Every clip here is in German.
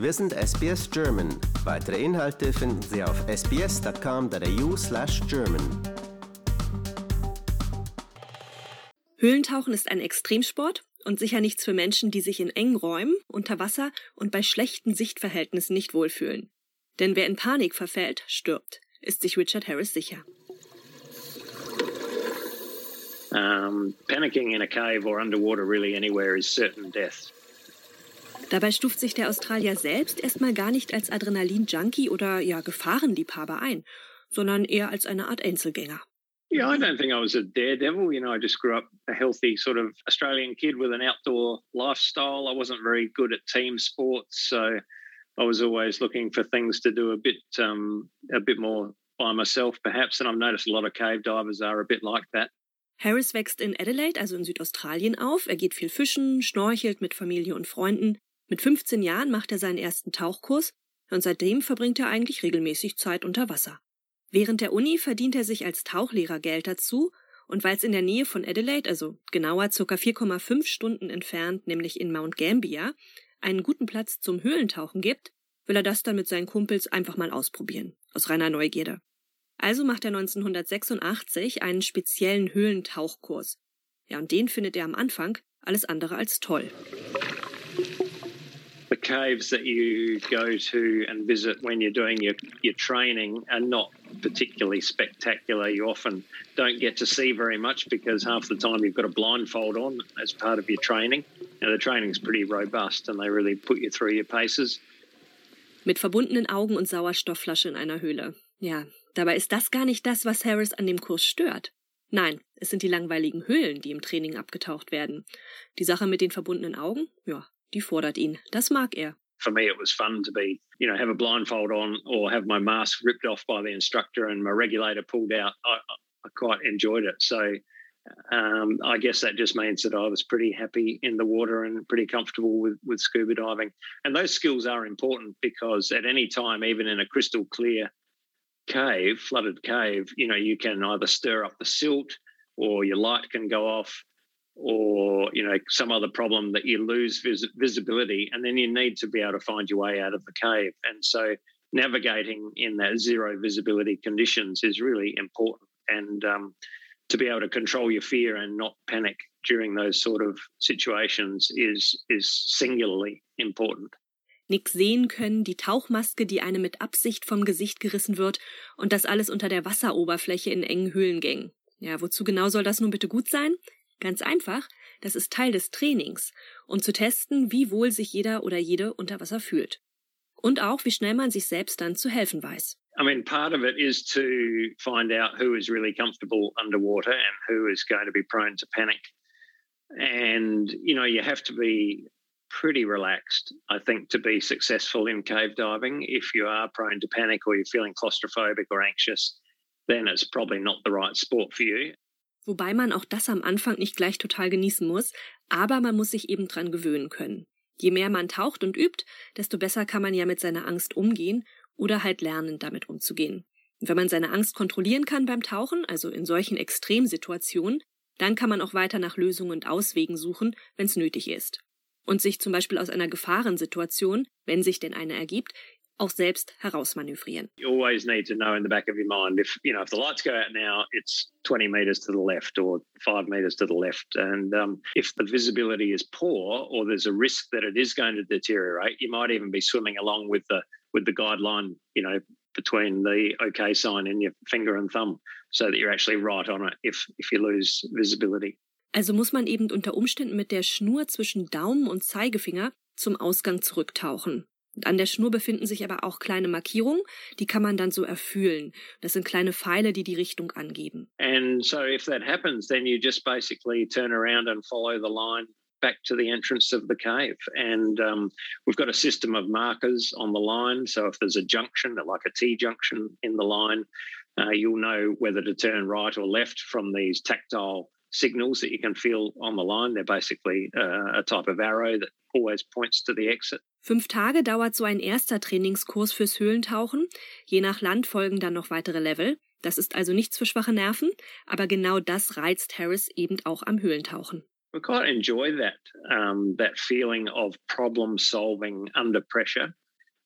Wir sind SBS German. Weitere Inhalte finden Sie auf sbs.com.au/german. Höhlentauchen ist ein Extremsport und sicher nichts für Menschen, die sich in engen Räumen, unter Wasser und bei schlechten Sichtverhältnissen nicht wohlfühlen. Denn wer in Panik verfällt, stirbt, ist sich Richard Harris sicher. Um, panicking in a cave or underwater really anywhere is certain death. Dabei stuft sich der Australier selbst erstmal gar nicht als Adrenalin-Junkie oder ja Gefahrenliebhaber ein, sondern eher als eine Art Einzelgänger. Yeah, I don't think I was a daredevil. You know, I just grew up a healthy sort of Australian kid with an outdoor lifestyle. I wasn't very good at team sports, so I was always looking for things to do a bit, um, a bit more by myself, perhaps. And I've noticed a lot of cave divers are a bit like that. Harris wächst in Adelaide, also in Südaustralien, auf. Er geht viel fischen, schnorchelt mit Familie und Freunden. Mit 15 Jahren macht er seinen ersten Tauchkurs und seitdem verbringt er eigentlich regelmäßig Zeit unter Wasser. Während der Uni verdient er sich als Tauchlehrer Geld dazu und weil es in der Nähe von Adelaide, also genauer ca. 4,5 Stunden entfernt, nämlich in Mount Gambier, einen guten Platz zum Höhlentauchen gibt, will er das dann mit seinen Kumpels einfach mal ausprobieren, aus reiner Neugierde. Also macht er 1986 einen speziellen Höhlentauchkurs. Ja, und den findet er am Anfang alles andere als toll. Caves that you go to and visit when you're doing your, your training are not particularly spectacular. You often don't get to see very much because half the time you've got a blindfold on as part of your training. Now, the training's pretty robust and they really put you through your paces. Mit verbundenen Augen und Sauerstoffflasche in einer Höhle. Ja, dabei ist das gar nicht das, was Harris an dem Kurs stört. Nein, es sind die langweiligen Höhlen, die im Training abgetaucht werden. Die Sache mit den verbundenen Augen, ja, die fordert ihn. Das mag er. For me, it was fun to be, you know, have a blindfold on or have my mask ripped off by the instructor and my regulator pulled out. I, I quite enjoyed it. So um, I guess that just means that I was pretty happy in the water and pretty comfortable with, with scuba diving. And those skills are important because at any time, even in a crystal clear cave, flooded cave, you know, you can either stir up the silt or your light can go off or you know some other problem that you lose vis- visibility and then you need to be able to find your way out of the cave and so navigating in that zero visibility conditions is really important and um, to be able to control your fear and not panic during those sort of situations is is singularly important Nix sehen können, die Tauchmaske, die einem mit Absicht vom Gesicht gerissen wird und das alles unter der Wasseroberfläche in engen Höhlengängen. Ja, wozu genau soll das nun bitte gut sein? Ganz einfach, das ist Teil des Trainings, um zu testen, wie wohl sich jeder oder jede unter Wasser fühlt. Und auch, wie schnell man sich selbst dann zu helfen weiß. I mean, part of it is to find out who is really comfortable underwater and who is going to be prone to panic. And, you know, you have to be pretty relaxed, I think, to be successful in cave diving. If you are prone to panic or you're feeling claustrophobic or anxious, then it's probably not the right sport for you. Wobei man auch das am Anfang nicht gleich total genießen muss, aber man muss sich eben dran gewöhnen können. Je mehr man taucht und übt, desto besser kann man ja mit seiner Angst umgehen oder halt lernen, damit umzugehen. Und wenn man seine Angst kontrollieren kann beim Tauchen, also in solchen Extremsituationen, dann kann man auch weiter nach Lösungen und Auswegen suchen, wenn es nötig ist. Und sich zum Beispiel aus einer Gefahrensituation, wenn sich denn eine ergibt, auch selbst herausmanövrieren. You always need to know in the back of your mind if you know if the lights go out now, it's 20 meters to the left or five meters to the left, and um, if the visibility is poor or there's a risk that it is going to deteriorate, you might even be swimming along with the with the guideline, you know, between the OK sign and your finger and thumb, so that you're actually right on it if if you lose visibility. Also muss man eben unter Umständen mit der Schnur zwischen Daumen und Zeigefinger zum Ausgang zurücktauchen. An der Schnur befinden sich aber auch kleine Markierungen, die kann man dann so erfüllen. Das sind kleine Pfeile, die die Richtung angeben. And so if that happens, then you just basically turn around and follow the line back to the entrance of the cave. And um, we've got a system of markers on the line. So if there's a junction, like a T junction in the line, uh, you'll know whether to turn right or left from these tactile signals that you can feel on the line. They're basically uh, a type of arrow that always points to the exit. Fünf Tage dauert so ein erster Trainingskurs fürs Höhlentauchen. Je nach Land folgen dann noch weitere Level. Das ist also nichts für schwache Nerven, aber genau das reizt Harris eben auch am Höhlentauchen. We quite enjoy that um, that feeling of problem solving under pressure.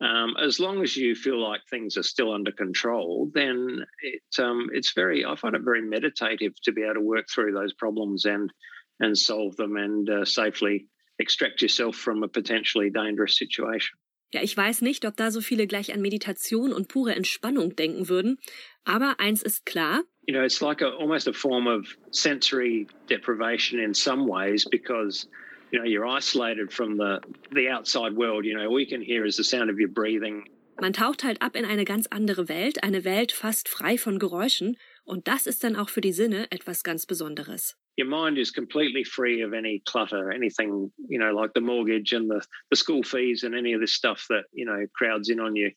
Um, as long as you feel like things are still under control, then it, um, it's very. I find it very meditative to be able to work through those problems and and solve them and uh, safely extract yourself from a potentially dangerous situation. Ja, ich weiß nicht, ob da so viele gleich an Meditation und pure Entspannung denken würden, aber eins ist klar. You know, it's like a, almost a form of sensory deprivation in some ways because you know you're isolated from the the outside world. You know, all you can hear is the sound of your breathing. Man taucht halt ab in eine ganz andere Welt, eine Welt fast frei von Geräuschen, und das ist dann auch für die Sinne etwas ganz Besonderes. Your mind is completely free of any clutter, anything, you know, like the mortgage and the, the school fees and any of this stuff that, you know, crowds in on you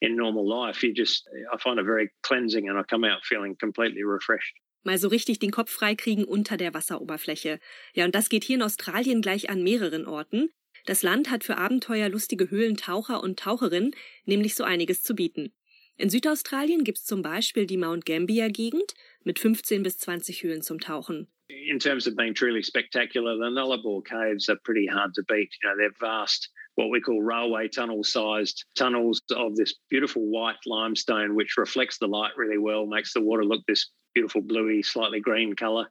in normal life. You just, I find it very cleansing and I come out feeling completely refreshed. Mal so richtig den Kopf freikriegen unter der Wasseroberfläche. Ja, und das geht hier in Australien gleich an mehreren Orten. Das Land hat für abenteuerlustige Höhlentaucher und Taucherinnen nämlich so einiges zu bieten. In Südaustralien gibt's zum Beispiel die Mount Gambier-Gegend mit 15 bis 20 Höhlen zum Tauchen. In terms of being truly spectacular, the Nullarbor caves are pretty hard to beat. You know, they're vast, what we call railway tunnel sized tunnels of this beautiful white limestone, which reflects the light really well, makes the water look this beautiful bluey, slightly green color,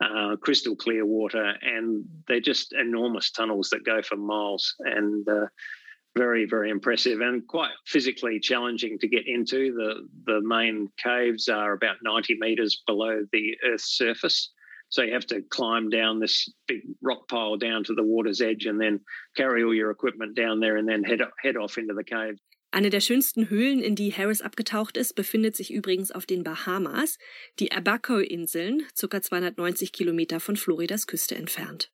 uh, crystal clear water, and they're just enormous tunnels that go for miles and uh, very, very impressive and quite physically challenging to get into. The the main caves are about 90 meters below the Earth's surface. So you have to climb down this big rock pile down to the water's edge and then carry all your equipment down there and then head, head off into the cave. Eine der schönsten Höhlen, in die Harris abgetaucht ist, befindet sich übrigens auf den Bahamas, die Abaco-Inseln, ca. 290 Kilometer von Floridas Küste entfernt.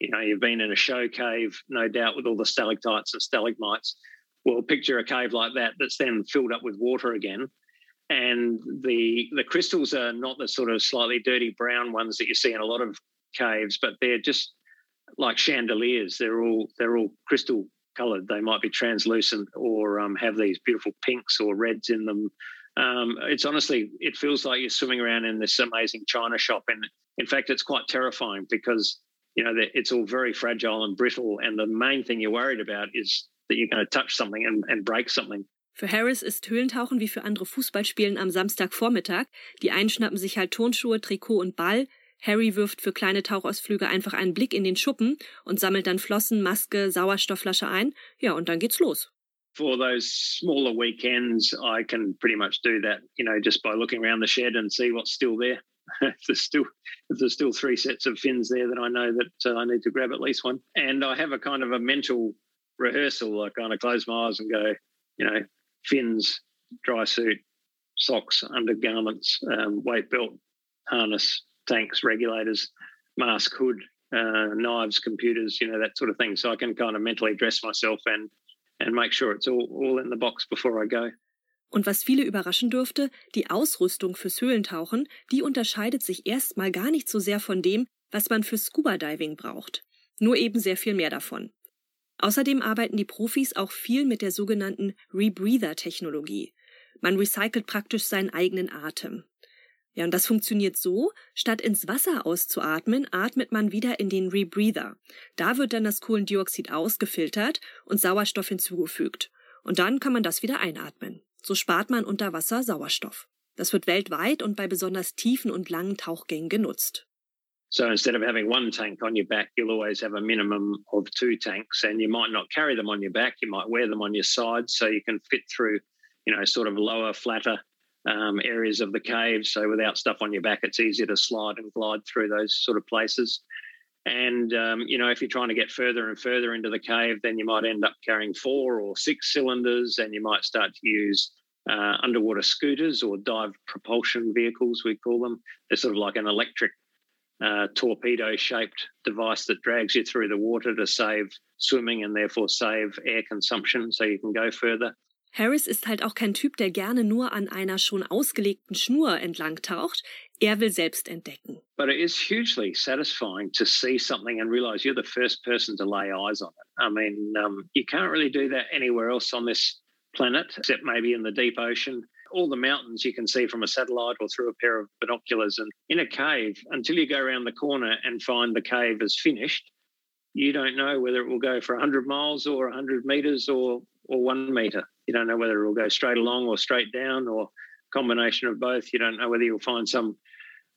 You know, you've been in a show cave, no doubt, with all the stalactites and stalagmites. Well, picture a cave like that that's then filled up with water again. And the the crystals are not the sort of slightly dirty brown ones that you see in a lot of caves, but they're just like chandeliers. They're all they're all crystal coloured. They might be translucent or um, have these beautiful pinks or reds in them. Um, it's honestly, it feels like you're swimming around in this amazing china shop, and in fact, it's quite terrifying because you know it's all very fragile and brittle, and the main thing you're worried about is that you're going to touch something and, and break something. Für Harris ist Höhlentauchen wie für andere Fußballspielen am Samstagvormittag. Die einen schnappen sich halt Turnschuhe, Trikot und Ball, Harry wirft für kleine Tauchausflüge einfach einen Blick in den Schuppen und sammelt dann Flossen, Maske, Sauerstoffflasche ein. Ja, und dann geht's los. For those smaller weekends, I can pretty much do that, you know, just by looking around the shed and see what's still there. if there's still if there's still three sets of fins there, then I know that uh, I need to grab at least one. And I have a kind of a mental rehearsal. I kind of close my eyes and go, you know, fins, dry suit, socks, undergarments, um, weight belt, harness, tanks, regulators, mask, hood, uh, knives, computers, you know, that sort of thing. So I can kind of mentally dress myself and and make sure it's all, all in the box before I go. Und was viele überraschen dürfte, die Ausrüstung fürs Höhlentauchen, die unterscheidet sich erstmal gar nicht so sehr von dem, was man für Scuba Diving braucht. Nur eben sehr viel mehr davon. Außerdem arbeiten die Profis auch viel mit der sogenannten Rebreather-Technologie. Man recycelt praktisch seinen eigenen Atem. Ja, und das funktioniert so, statt ins Wasser auszuatmen, atmet man wieder in den Rebreather. Da wird dann das Kohlendioxid ausgefiltert und Sauerstoff hinzugefügt. Und dann kann man das wieder einatmen. So spart man unter Wasser Sauerstoff. Das wird weltweit und bei besonders tiefen und langen Tauchgängen genutzt. So instead of having one tank on your back, you'll always have a minimum of two tanks, and you might not carry them on your back. You might wear them on your sides so you can fit through, you know, sort of lower, flatter um, areas of the cave. So without stuff on your back, it's easier to slide and glide through those sort of places. And um, you know, if you're trying to get further and further into the cave, then you might end up carrying four or six cylinders, and you might start to use uh, underwater scooters or dive propulsion vehicles. We call them. They're sort of like an electric uh, torpedo-shaped device that drags you through the water to save swimming and therefore save air consumption, so you can go further. Harris ist halt auch kein Typ, der gerne nur an einer schon ausgelegten Schnur entlang taucht. Er will selbst entdecken. But it is hugely satisfying to see something and realize you're the first person to lay eyes on it. I mean, um, you can't really do that anywhere else on this planet, except maybe in the deep ocean. All the mountains you can see from a satellite or through a pair of binoculars. And in a cave, until you go around the corner and find the cave is finished, you don't know whether it will go for 100 miles or 100 meters or or one meter. You don't know whether it will go straight along or straight down or combination of both. You don't know whether you'll find some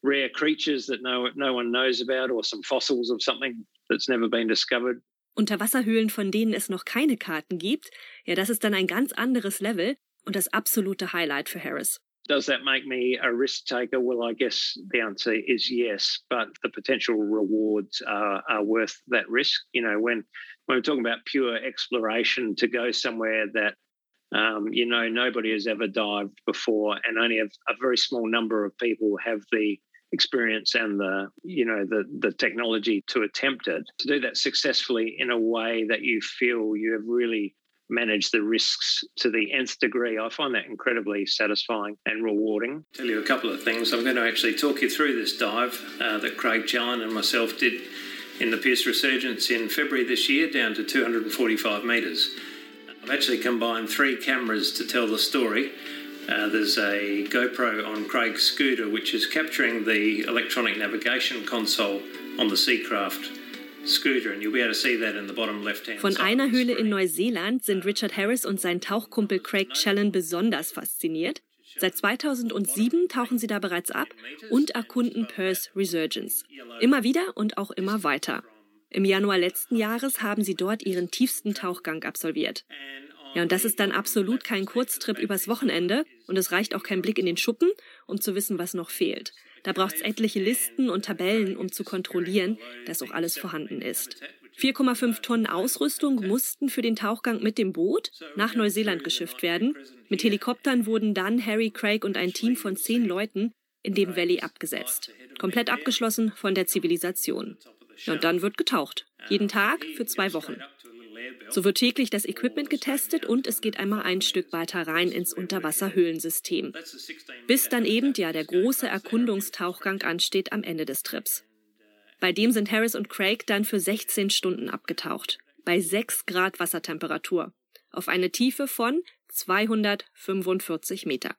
rare creatures that no, no one knows about or some fossils of something that's never been discovered. Unterwasserhöhlen, von denen es noch keine Karten gibt, ja, das ist dann ein ganz anderes Level und das absolute Highlight für Harris. Does that make me a risk taker? Well, I guess the answer is yes, but the potential rewards are, are worth that risk. You know, when, when we're talking about pure exploration to go somewhere that um, you know nobody has ever dived before, and only a, a very small number of people have the experience and the you know the the technology to attempt it to do that successfully in a way that you feel you have really manage the risks to the nth degree. I find that incredibly satisfying and rewarding. Tell you a couple of things. I'm going to actually talk you through this dive uh, that Craig Challen and myself did in the Pierce Resurgence in February this year, down to 245 metres. Actually combined three cameras to tell the story. Uh, there's a GoPro on Craig's scooter, which is capturing the electronic navigation console on the Seacraft Von einer Höhle in Neuseeland sind Richard Harris und sein Tauchkumpel Craig Challen besonders fasziniert. Seit 2007 tauchen sie da bereits ab und erkunden Perth Resurgence. Immer wieder und auch immer weiter. Im Januar letzten Jahres haben sie dort ihren tiefsten Tauchgang absolviert. Ja, und das ist dann absolut kein Kurztrip übers Wochenende und es reicht auch kein Blick in den Schuppen, um zu wissen, was noch fehlt. Da braucht es etliche Listen und Tabellen, um zu kontrollieren, dass auch alles vorhanden ist. 4,5 Tonnen Ausrüstung mussten für den Tauchgang mit dem Boot nach Neuseeland geschifft werden. Mit Helikoptern wurden dann Harry, Craig und ein Team von zehn Leuten in dem Valley abgesetzt. Komplett abgeschlossen von der Zivilisation. Und dann wird getaucht. Jeden Tag für zwei Wochen. So wird täglich das Equipment getestet und es geht einmal ein Stück weiter rein ins Unterwasserhöhlensystem. Bis dann eben ja der große Erkundungstauchgang ansteht am Ende des Trips. Bei dem sind Harris und Craig dann für 16 Stunden abgetaucht. Bei 6 Grad Wassertemperatur. Auf eine Tiefe von 245 Meter.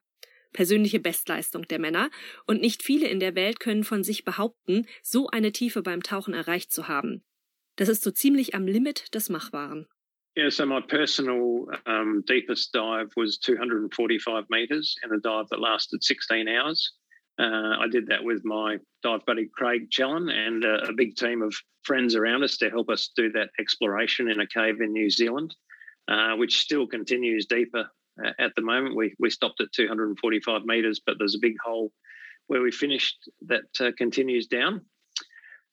Persönliche Bestleistung der Männer. Und nicht viele in der Welt können von sich behaupten, so eine Tiefe beim Tauchen erreicht zu haben. Das ist so ziemlich am Limit des Machbaren. Yeah, so my personal um, deepest dive was 245 meters in a dive that lasted 16 hours. Uh, I did that with my dive buddy Craig Challen and uh, a big team of friends around us to help us do that exploration in a cave in New Zealand, uh, which still continues deeper at the moment. We, we stopped at 245 meters, but there's a big hole where we finished that uh, continues down.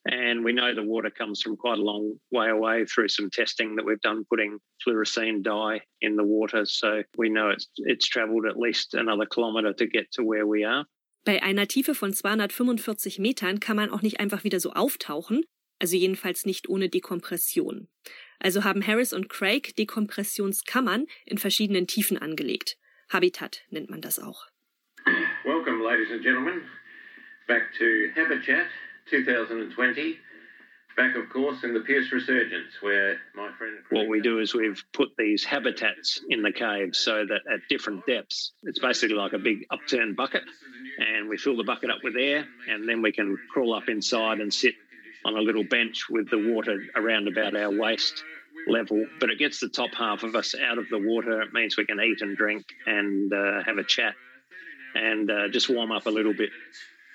And we know the water comes from quite a long way away through some testing that we've done, putting fluorescein dye in the water. So we know it's, it's traveled at least another kilometer to get to where we are. Bei einer Tiefe von 245 Metern kann man auch nicht einfach wieder so auftauchen, also jedenfalls nicht ohne Dekompression. Also haben Harris und Craig Dekompressionskammern in verschiedenen Tiefen angelegt. Habitat nennt man das auch. Welcome, ladies and gentlemen, back to Habitat. 2020. Back, of course, in the Pierce Resurgence, where my friend. What we do is we've put these habitats in the caves so that at different depths, it's basically like a big upturned bucket, and we fill the bucket up with air, and then we can crawl up inside and sit on a little bench with the water around about our waist level. But it gets the top half of us out of the water. It means we can eat and drink and uh, have a chat and uh, just warm up a little bit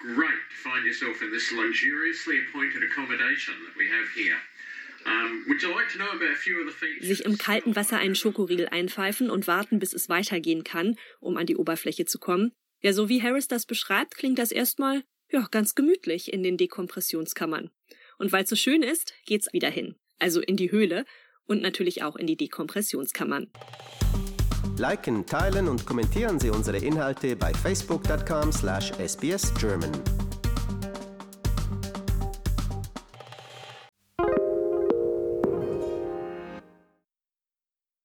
great to find yourself in this luxuriously appointed accommodation that we have here. Would you like to know about a few of the features? Sich im kalten Wasser einen Schokoriegel einpfeifen und warten, bis es weitergehen kann, um an die Oberfläche zu kommen. Ja, so wie Harris das beschreibt, klingt das erstmal ja ganz gemütlich in den Dekompressionskammern. Und weil es so schön ist, geht's wieder hin. Also in die Höhle und natürlich auch in die Dekompressionskammern. Liken, teilen und kommentieren Sie unsere Inhalte bei facebook.com/sbsgerman.